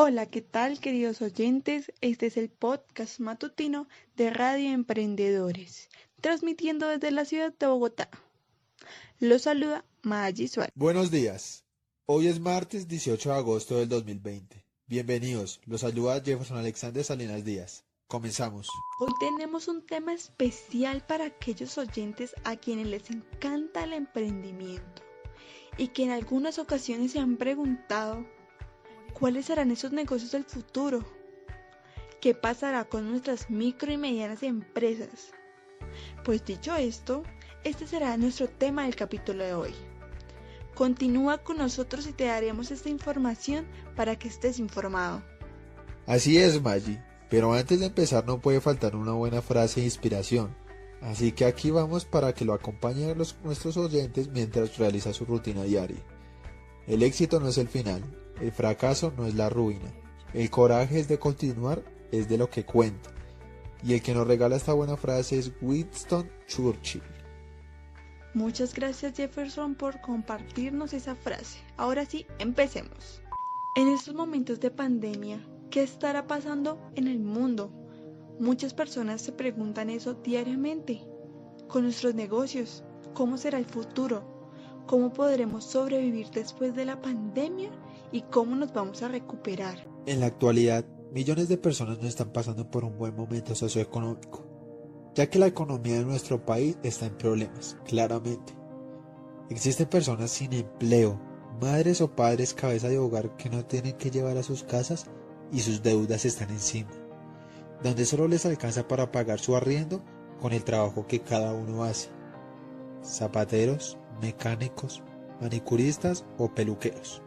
Hola, ¿qué tal queridos oyentes? Este es el podcast matutino de Radio Emprendedores, transmitiendo desde la ciudad de Bogotá. Los saluda Maggi Suárez. Buenos días. Hoy es martes 18 de agosto del 2020. Bienvenidos. Los saluda Jefferson Alexander Salinas Díaz. Comenzamos. Hoy tenemos un tema especial para aquellos oyentes a quienes les encanta el emprendimiento y que en algunas ocasiones se han preguntado ¿Cuáles serán esos negocios del futuro? ¿Qué pasará con nuestras micro y medianas empresas? Pues dicho esto, este será nuestro tema del capítulo de hoy. Continúa con nosotros y te daremos esta información para que estés informado. Así es, Maggi. Pero antes de empezar no puede faltar una buena frase de inspiración. Así que aquí vamos para que lo acompañen los, nuestros oyentes mientras realiza su rutina diaria. El éxito no es el final, el fracaso no es la ruina. El coraje es de continuar, es de lo que cuenta. Y el que nos regala esta buena frase es Winston Churchill. Muchas gracias Jefferson por compartirnos esa frase. Ahora sí, empecemos. En estos momentos de pandemia, ¿qué estará pasando en el mundo? Muchas personas se preguntan eso diariamente. Con nuestros negocios, ¿cómo será el futuro? ¿Cómo podremos sobrevivir después de la pandemia? Y cómo nos vamos a recuperar. En la actualidad, millones de personas no están pasando por un buen momento socioeconómico, ya que la economía de nuestro país está en problemas, claramente. Existen personas sin empleo, madres o padres cabeza de hogar que no tienen que llevar a sus casas y sus deudas están encima, donde solo les alcanza para pagar su arriendo con el trabajo que cada uno hace. Zapateros, mecánicos, manicuristas o peluqueros.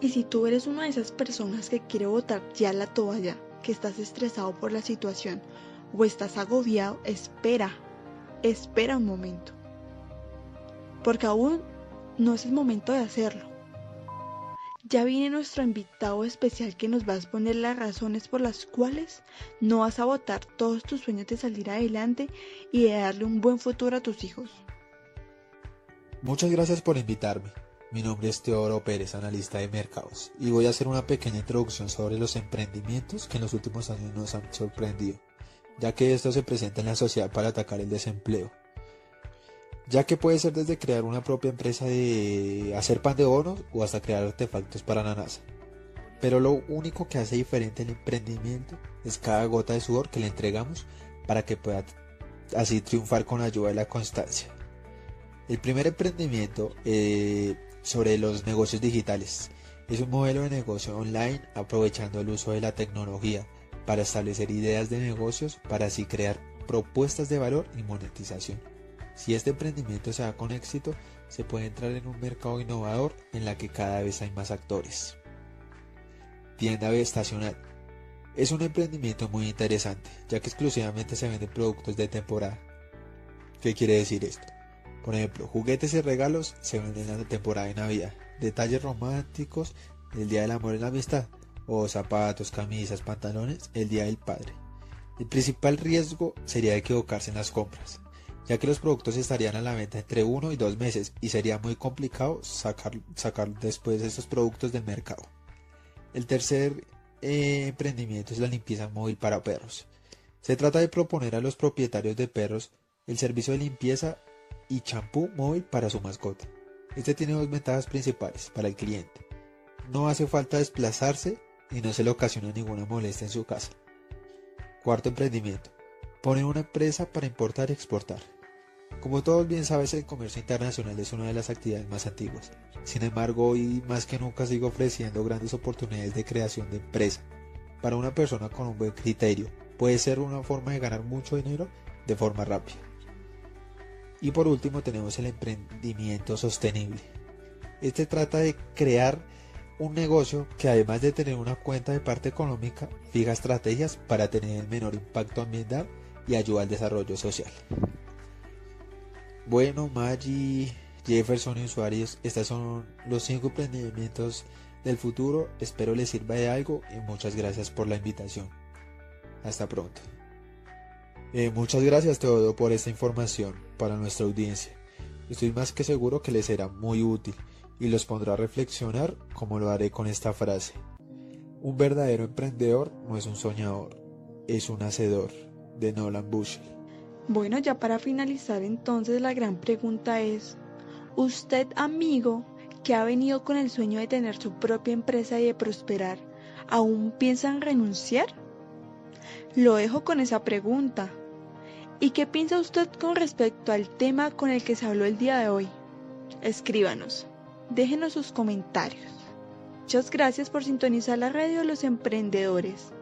Y si tú eres una de esas personas que quiere botar ya la toalla, que estás estresado por la situación o estás agobiado, espera, espera un momento. Porque aún no es el momento de hacerlo. Ya viene nuestro invitado especial que nos va a exponer las razones por las cuales no vas a botar todos tus sueños de salir adelante y de darle un buen futuro a tus hijos. Muchas gracias por invitarme. Mi nombre es Teodoro Pérez, analista de mercados, y voy a hacer una pequeña introducción sobre los emprendimientos que en los últimos años nos han sorprendido, ya que esto se presenta en la sociedad para atacar el desempleo. Ya que puede ser desde crear una propia empresa de hacer pan de oro o hasta crear artefactos para la NASA. Pero lo único que hace diferente el emprendimiento es cada gota de sudor que le entregamos para que pueda así triunfar con ayuda de la constancia. El primer emprendimiento eh, sobre los negocios digitales. Es un modelo de negocio online aprovechando el uso de la tecnología para establecer ideas de negocios para así crear propuestas de valor y monetización. Si este emprendimiento se da con éxito, se puede entrar en un mercado innovador en la que cada vez hay más actores. Tienda estacional. Es un emprendimiento muy interesante, ya que exclusivamente se venden productos de temporada. ¿Qué quiere decir esto? Por ejemplo, juguetes y regalos se venden en la temporada de Navidad. Detalles románticos el Día del Amor y la Amistad. O zapatos, camisas, pantalones el Día del Padre. El principal riesgo sería equivocarse en las compras, ya que los productos estarían a la venta entre uno y dos meses y sería muy complicado sacar, sacar después esos productos del mercado. El tercer eh, emprendimiento es la limpieza móvil para perros. Se trata de proponer a los propietarios de perros el servicio de limpieza y champú móvil para su mascota. Este tiene dos ventajas principales para el cliente. No hace falta desplazarse y no se le ocasiona ninguna molestia en su casa. Cuarto emprendimiento. Poner una empresa para importar y exportar. Como todos bien sabes, el comercio internacional es una de las actividades más antiguas. Sin embargo, hoy más que nunca sigue ofreciendo grandes oportunidades de creación de empresa. Para una persona con un buen criterio, puede ser una forma de ganar mucho dinero de forma rápida. Y por último tenemos el emprendimiento sostenible. Este trata de crear un negocio que además de tener una cuenta de parte económica, fija estrategias para tener el menor impacto ambiental y ayuda al desarrollo social. Bueno, Maggi, Jefferson y usuarios, estos son los cinco emprendimientos del futuro. Espero les sirva de algo y muchas gracias por la invitación. Hasta pronto. Eh, muchas gracias todo por esta información para nuestra audiencia. Estoy más que seguro que les será muy útil y los pondrá a reflexionar como lo haré con esta frase. Un verdadero emprendedor no es un soñador, es un hacedor, de Nolan Bushy. Bueno, ya para finalizar entonces la gran pregunta es, ¿usted amigo que ha venido con el sueño de tener su propia empresa y de prosperar, aún piensa en renunciar? Lo dejo con esa pregunta. ¿Y qué piensa usted con respecto al tema con el que se habló el día de hoy? Escríbanos, déjenos sus comentarios. Muchas gracias por sintonizar la radio de los emprendedores.